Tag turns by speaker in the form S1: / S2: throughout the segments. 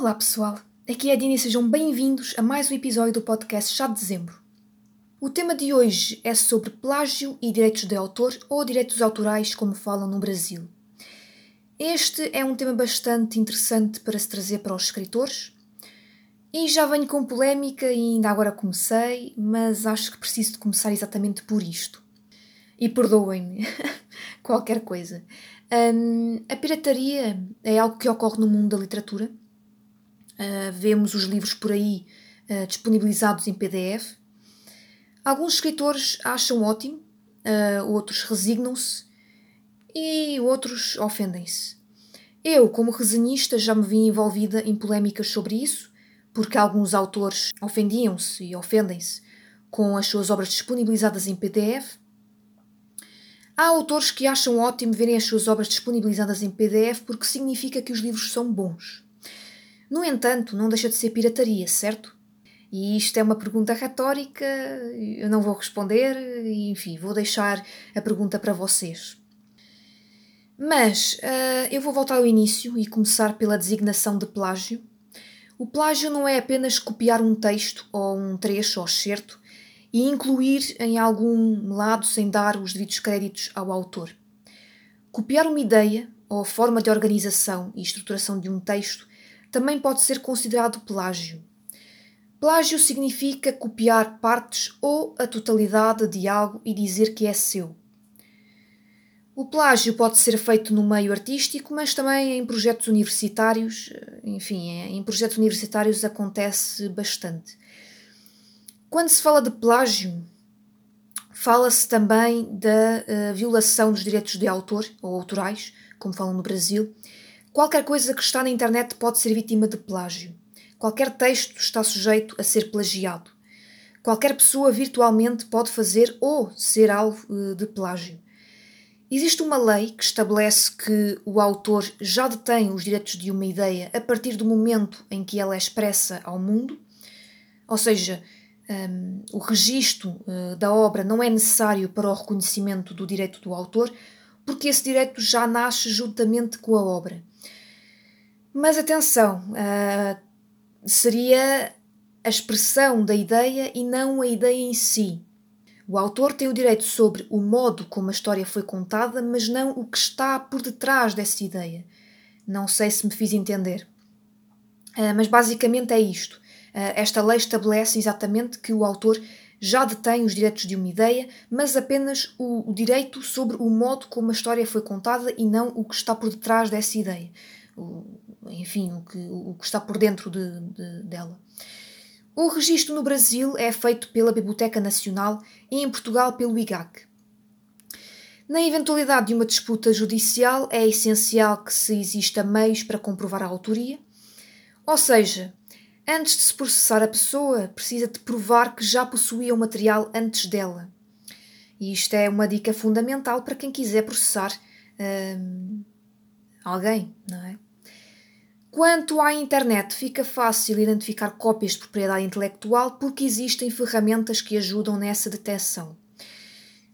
S1: Olá pessoal, aqui é a Dina e sejam bem-vindos a mais um episódio do podcast Chá de Dezembro. O tema de hoje é sobre plágio e direitos de autor ou direitos autorais, como falam no Brasil. Este é um tema bastante interessante para se trazer para os escritores e já venho com polémica e ainda agora comecei, mas acho que preciso de começar exatamente por isto. E perdoem-me qualquer coisa. Um, a pirataria é algo que ocorre no mundo da literatura Uh, vemos os livros por aí uh, disponibilizados em PDF. Alguns escritores acham ótimo, uh, outros resignam-se e outros ofendem-se. Eu, como resenhista, já me vi envolvida em polémicas sobre isso, porque alguns autores ofendiam-se e ofendem-se com as suas obras disponibilizadas em PDF. Há autores que acham ótimo verem as suas obras disponibilizadas em PDF porque significa que os livros são bons. No entanto, não deixa de ser pirataria, certo? E isto é uma pergunta retórica, eu não vou responder, enfim, vou deixar a pergunta para vocês. Mas uh, eu vou voltar ao início e começar pela designação de plágio. O plágio não é apenas copiar um texto ou um trecho ou excerto e incluir em algum lado sem dar os devidos créditos ao autor. Copiar uma ideia ou forma de organização e estruturação de um texto também pode ser considerado plágio. Plágio significa copiar partes ou a totalidade de algo e dizer que é seu. O plágio pode ser feito no meio artístico, mas também em projetos universitários. Enfim, em projetos universitários acontece bastante. Quando se fala de plágio, fala-se também da uh, violação dos direitos de autor ou autorais, como falam no Brasil, Qualquer coisa que está na internet pode ser vítima de plágio. Qualquer texto está sujeito a ser plagiado. Qualquer pessoa virtualmente pode fazer ou ser alvo eh, de plágio. Existe uma lei que estabelece que o autor já detém os direitos de uma ideia a partir do momento em que ela é expressa ao mundo, ou seja, um, ehm, o registro uh, da obra não é necessário para o reconhecimento do direito do autor, porque esse direito já nasce juntamente com a obra. Mas atenção, uh, seria a expressão da ideia e não a ideia em si. O autor tem o direito sobre o modo como a história foi contada, mas não o que está por detrás dessa ideia. Não sei se me fiz entender. Uh, mas basicamente é isto. Uh, esta lei estabelece exatamente que o autor já detém os direitos de uma ideia, mas apenas o, o direito sobre o modo como a história foi contada e não o que está por detrás dessa ideia enfim, o que, o que está por dentro de, de, dela. O registro no Brasil é feito pela Biblioteca Nacional e em Portugal pelo IGAC. Na eventualidade de uma disputa judicial, é essencial que se exista meios para comprovar a autoria, ou seja, antes de se processar a pessoa, precisa de provar que já possuía o material antes dela. E isto é uma dica fundamental para quem quiser processar hum, alguém, não é? Quanto à internet, fica fácil identificar cópias de propriedade intelectual porque existem ferramentas que ajudam nessa detecção.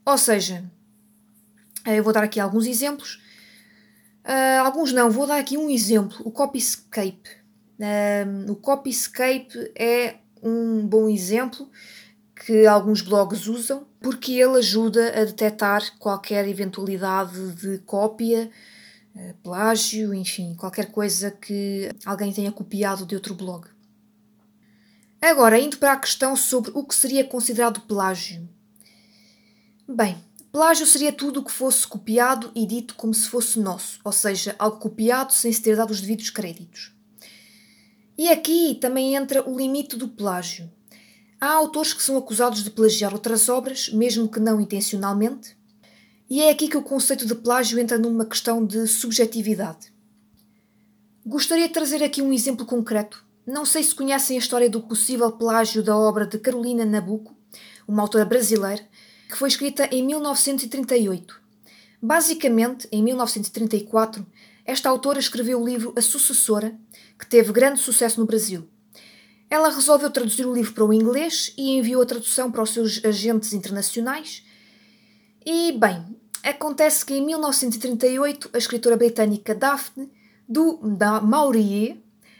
S1: Ou seja, eu vou dar aqui alguns exemplos. Uh, alguns não, vou dar aqui um exemplo: o Copyscape. Uh, o Copyscape é um bom exemplo que alguns blogs usam porque ele ajuda a detectar qualquer eventualidade de cópia plágio, enfim, qualquer coisa que alguém tenha copiado de outro blog. Agora, indo para a questão sobre o que seria considerado plágio. Bem, plágio seria tudo o que fosse copiado e dito como se fosse nosso, ou seja, algo copiado sem se ter dado os devidos créditos. E aqui também entra o limite do plágio. Há autores que são acusados de plagiar outras obras, mesmo que não intencionalmente, e é aqui que o conceito de plágio entra numa questão de subjetividade. Gostaria de trazer aqui um exemplo concreto. Não sei se conhecem a história do possível plágio da obra de Carolina Nabuco, uma autora brasileira, que foi escrita em 1938. Basicamente, em 1934, esta autora escreveu o livro A Sucessora, que teve grande sucesso no Brasil. Ela resolveu traduzir o livro para o inglês e enviou a tradução para os seus agentes internacionais. E, bem, Acontece que em 1938 a escritora britânica Daphne du Maurier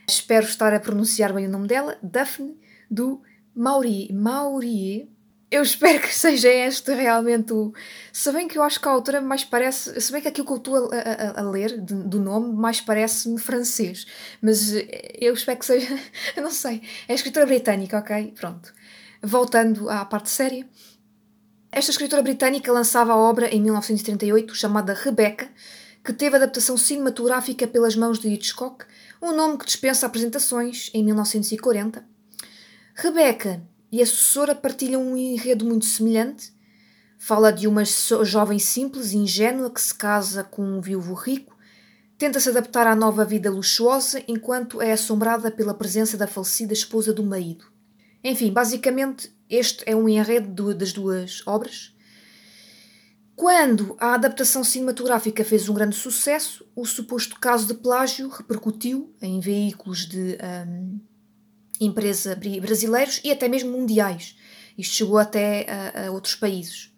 S1: espero estar a pronunciar bem o nome dela, Daphne do Maurier. Maurier. Eu espero que seja este realmente o. Se bem que eu acho que a autora mais parece. Se bem que aquilo que eu estou a, a, a ler de, do nome mais parece-me francês. Mas eu espero que seja. Eu não sei. É escritora britânica, ok? Pronto. Voltando à parte séria. Esta escritora britânica lançava a obra em 1938 chamada Rebecca, que teve adaptação cinematográfica pelas mãos de Hitchcock, um nome que dispensa apresentações, em 1940. Rebecca e a sucessora partilham um enredo muito semelhante. Fala de uma jovem simples e ingênua que se casa com um viúvo rico, tenta se adaptar à nova vida luxuosa enquanto é assombrada pela presença da falecida esposa do marido. Enfim, basicamente, este é um enredo das duas obras. Quando a adaptação cinematográfica fez um grande sucesso, o suposto caso de plágio repercutiu em veículos de um, empresa brasileiros e até mesmo mundiais. Isto chegou até a, a outros países.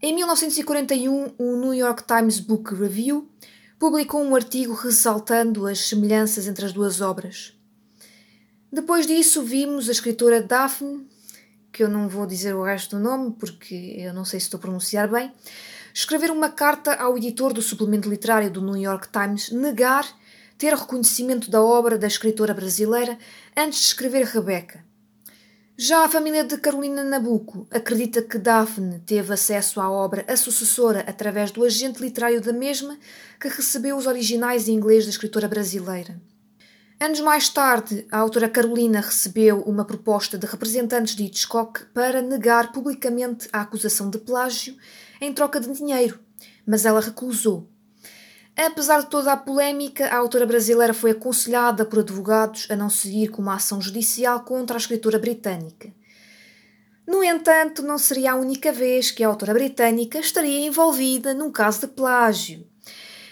S1: Em 1941, o New York Times Book Review publicou um artigo ressaltando as semelhanças entre as duas obras. Depois disso, vimos a escritora Daphne, que eu não vou dizer o resto do nome porque eu não sei se estou a pronunciar bem, escrever uma carta ao editor do suplemento literário do New York Times negar ter reconhecimento da obra da escritora brasileira antes de escrever Rebeca. Já a família de Carolina Nabucco acredita que Daphne teve acesso à obra A Sucessora através do agente literário da mesma, que recebeu os originais em inglês da escritora brasileira. Anos mais tarde, a autora Carolina recebeu uma proposta de representantes de Hitchcock para negar publicamente a acusação de plágio em troca de dinheiro, mas ela recusou. Apesar de toda a polémica, a autora brasileira foi aconselhada por advogados a não seguir com uma ação judicial contra a escritora britânica. No entanto, não seria a única vez que a autora britânica estaria envolvida num caso de plágio.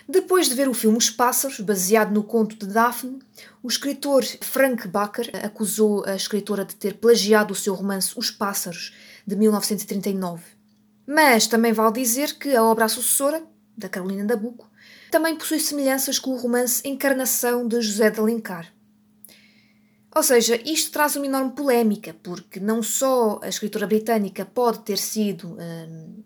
S1: Depois de ver o filme Os Pássaros, baseado no conto de Daphne, o escritor Frank Baker acusou a escritora de ter plagiado o seu romance Os Pássaros, de 1939. Mas também vale dizer que a obra sucessora, da Carolina Nabucco, também possui semelhanças com o romance Encarnação de José de Alencar. Ou seja, isto traz uma enorme polémica, porque não só a escritora britânica pode ter sido hum,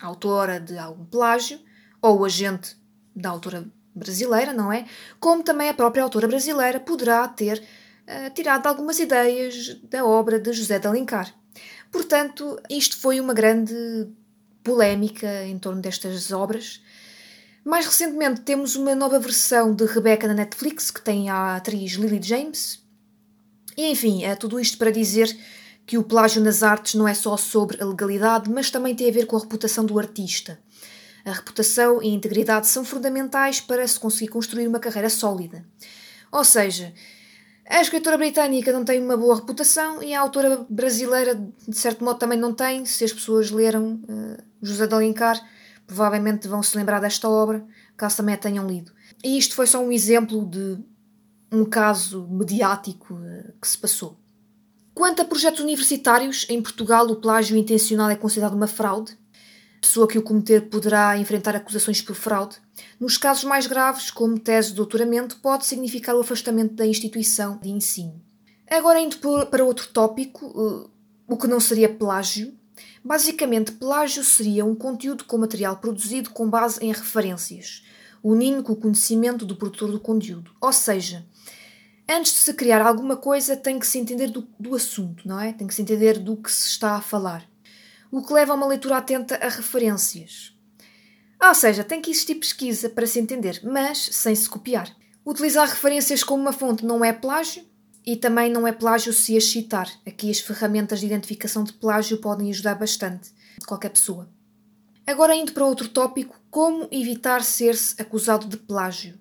S1: autora de algum plágio, ou agente da autora brasileira, não é? Como também a própria autora brasileira poderá ter uh, tirado algumas ideias da obra de José de Alencar. Portanto, isto foi uma grande polémica em torno destas obras mais recentemente temos uma nova versão de Rebecca na Netflix, que tem a atriz Lily James. E enfim, é tudo isto para dizer que o plágio nas artes não é só sobre a legalidade, mas também tem a ver com a reputação do artista. A reputação e a integridade são fundamentais para se conseguir construir uma carreira sólida. Ou seja, a escritora britânica não tem uma boa reputação e a autora brasileira, de certo modo, também não tem. Se as pessoas leram uh, José de Alencar, provavelmente vão se lembrar desta obra, caso também a tenham lido. E isto foi só um exemplo de um caso mediático eh, que se passou. Quanto a projetos universitários, em Portugal o plágio intencional é considerado uma fraude. Pessoa que o cometer poderá enfrentar acusações por fraude. Nos casos mais graves, como tese de doutoramento, pode significar o afastamento da instituição de ensino. Agora, indo para outro tópico, eh, o que não seria plágio, Basicamente, plágio seria um conteúdo com material produzido com base em referências, unindo com o conhecimento do produtor do conteúdo. Ou seja, antes de se criar alguma coisa, tem que se entender do, do assunto, não é? Tem que se entender do que se está a falar. O que leva a uma leitura atenta a referências. Ou seja, tem que existir pesquisa para se entender, mas sem se copiar. Utilizar referências como uma fonte não é plágio, e também não é plágio se as citar. Aqui as ferramentas de identificação de plágio podem ajudar bastante qualquer pessoa. Agora, indo para outro tópico, como evitar ser-se acusado de plágio?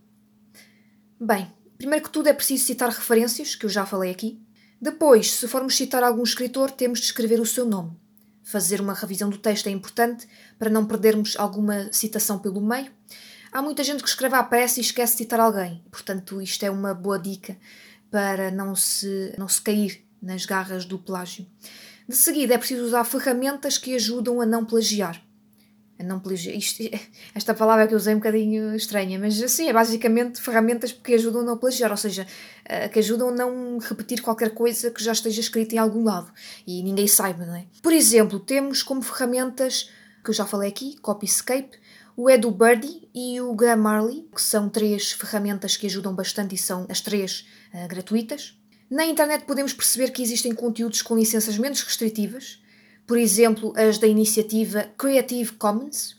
S1: Bem, primeiro que tudo é preciso citar referências, que eu já falei aqui. Depois, se formos citar algum escritor, temos de escrever o seu nome. Fazer uma revisão do texto é importante para não perdermos alguma citação pelo meio. Há muita gente que escreve à pressa e esquece de citar alguém, portanto, isto é uma boa dica para não se, não se cair nas garras do plágio. De seguida, é preciso usar ferramentas que ajudam a não plagiar. Não. Isto, esta palavra que eu usei é um bocadinho estranha, mas assim, é basicamente ferramentas que ajudam a não plagiar, ou seja, eh, que ajudam a não repetir qualquer coisa que já esteja escrita em algum lado e ninguém saiba, não é? Por exemplo, temos como ferramentas, que eu já falei aqui, Copyscape, o EduBirdie e o Grammarly, que são três ferramentas que ajudam bastante e são as três uh, gratuitas. Na internet podemos perceber que existem conteúdos com licenças menos restritivas, por exemplo, as da iniciativa Creative Commons.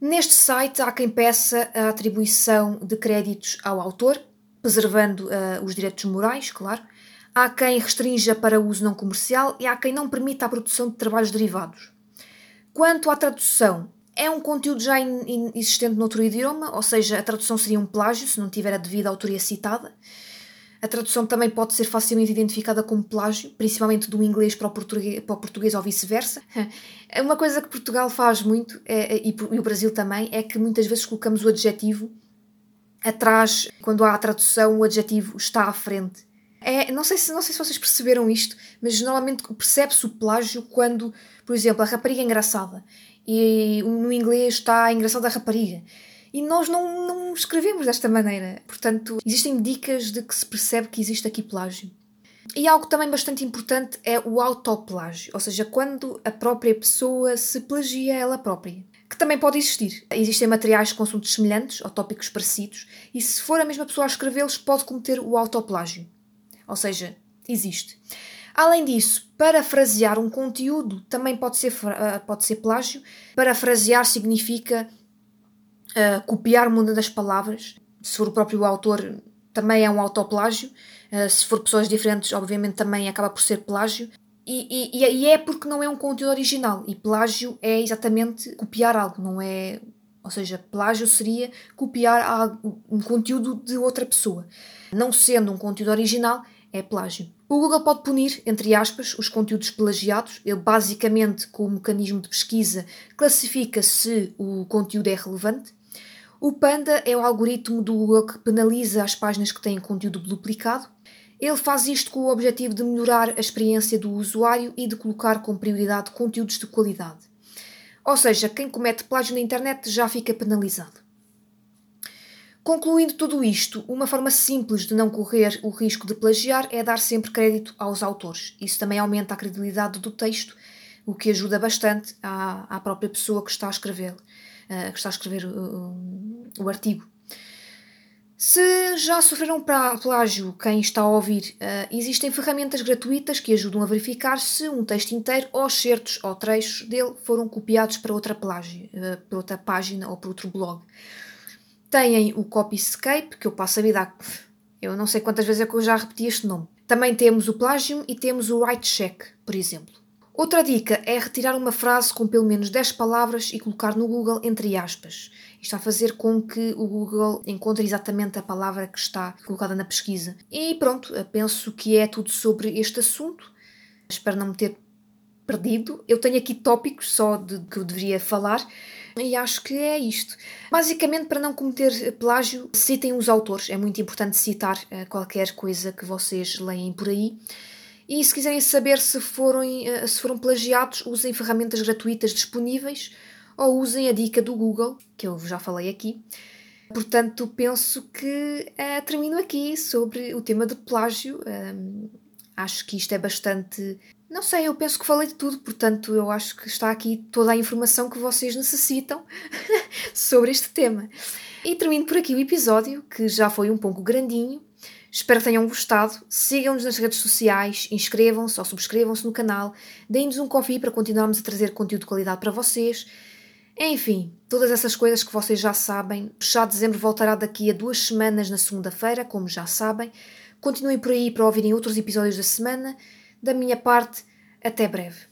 S1: Neste site há quem peça a atribuição de créditos ao autor, preservando uh, os direitos morais, claro. Há quem restrinja para uso não comercial e há quem não permita a produção de trabalhos derivados. Quanto à tradução, é um conteúdo já in, in, existente noutro idioma, ou seja, a tradução seria um plágio se não tiver a devida autoria citada. A tradução também pode ser facilmente identificada como plágio, principalmente do inglês para o português, para o português ou vice-versa. Uma coisa que Portugal faz muito, é, é, e o Brasil também, é que muitas vezes colocamos o adjetivo atrás, quando há a tradução, o adjetivo está à frente. É, não, sei se, não sei se vocês perceberam isto, mas normalmente percebe-se o plágio quando, por exemplo, a rapariga é engraçada e no inglês está engraçada a rapariga. E nós não, não escrevemos desta maneira. Portanto, existem dicas de que se percebe que existe aqui plágio. E algo também bastante importante é o autoplágio, ou seja, quando a própria pessoa se plagia ela própria. Que também pode existir. Existem materiais com assuntos semelhantes ou tópicos parecidos, e se for a mesma pessoa a escrevê-los, pode cometer o autoplágio. Ou seja, existe. Além disso, parafrasear um conteúdo também pode ser, ah, pode ser plágio. Parafrasear significa uh, copiar uma das palavras. Se for o próprio autor, também é um autoplágio. Uh, se for pessoas diferentes, obviamente também acaba por ser plágio. E, e, e é porque não é um conteúdo original. E plágio é exatamente copiar algo, não é. Ou seja, plágio seria copiar algo, um conteúdo de outra pessoa. Não sendo um conteúdo original, é plágio. O Google pode punir, entre aspas, os conteúdos plagiados. Ele, basicamente, com o mecanismo de pesquisa, classifica se o conteúdo é relevante. O Panda é o algoritmo do Google que penaliza as páginas que têm conteúdo duplicado. Ele faz isto com o objetivo de melhorar a experiência do usuário e de colocar com prioridade conteúdos de qualidade. Ou seja, quem comete plágio na internet já fica penalizado. Concluindo tudo isto, uma forma simples de não correr o risco de plagiar é dar sempre crédito aos autores. Isso também aumenta a credibilidade do texto, o que ajuda bastante à, à própria pessoa que está a escrever uh, que está a escrever o, o artigo. Se já sofreram plágio quem está a ouvir, uh, existem ferramentas gratuitas que ajudam a verificar se um texto inteiro ou certos ou trechos dele foram copiados para outra, plágio, uh, para outra página ou para outro blog. Têm o Copyscape, que eu passo a vida a... Eu não sei quantas vezes é que eu já repeti este nome. Também temos o Plagium e temos o Write Check, por exemplo. Outra dica é retirar uma frase com pelo menos 10 palavras e colocar no Google entre aspas. Isto a fazer com que o Google encontre exatamente a palavra que está colocada na pesquisa. E pronto, penso que é tudo sobre este assunto. Espero não me ter perdido. Eu tenho aqui tópicos só de que eu deveria falar. E acho que é isto. Basicamente, para não cometer plágio, citem os autores. É muito importante citar eh, qualquer coisa que vocês leem por aí. E se quiserem saber se foram, eh, se foram plagiados, usem ferramentas gratuitas disponíveis ou usem a dica do Google, que eu já falei aqui. Portanto, penso que uh, termino aqui sobre o tema de plágio. Acho que isto é bastante. Não sei, eu penso que falei de tudo, portanto, eu acho que está aqui toda a informação que vocês necessitam sobre este tema. E termino por aqui o episódio, que já foi um pouco grandinho, Espero que tenham gostado. Sigam-nos nas redes sociais, inscrevam-se ou subscrevam-se no canal, deem-nos um confie para continuarmos a trazer conteúdo de qualidade para vocês. Enfim, todas essas coisas que vocês já sabem. O Chá de Dezembro voltará daqui a duas semanas na segunda-feira, como já sabem. Continuem por aí para ouvirem outros episódios da semana. Da minha parte, até breve.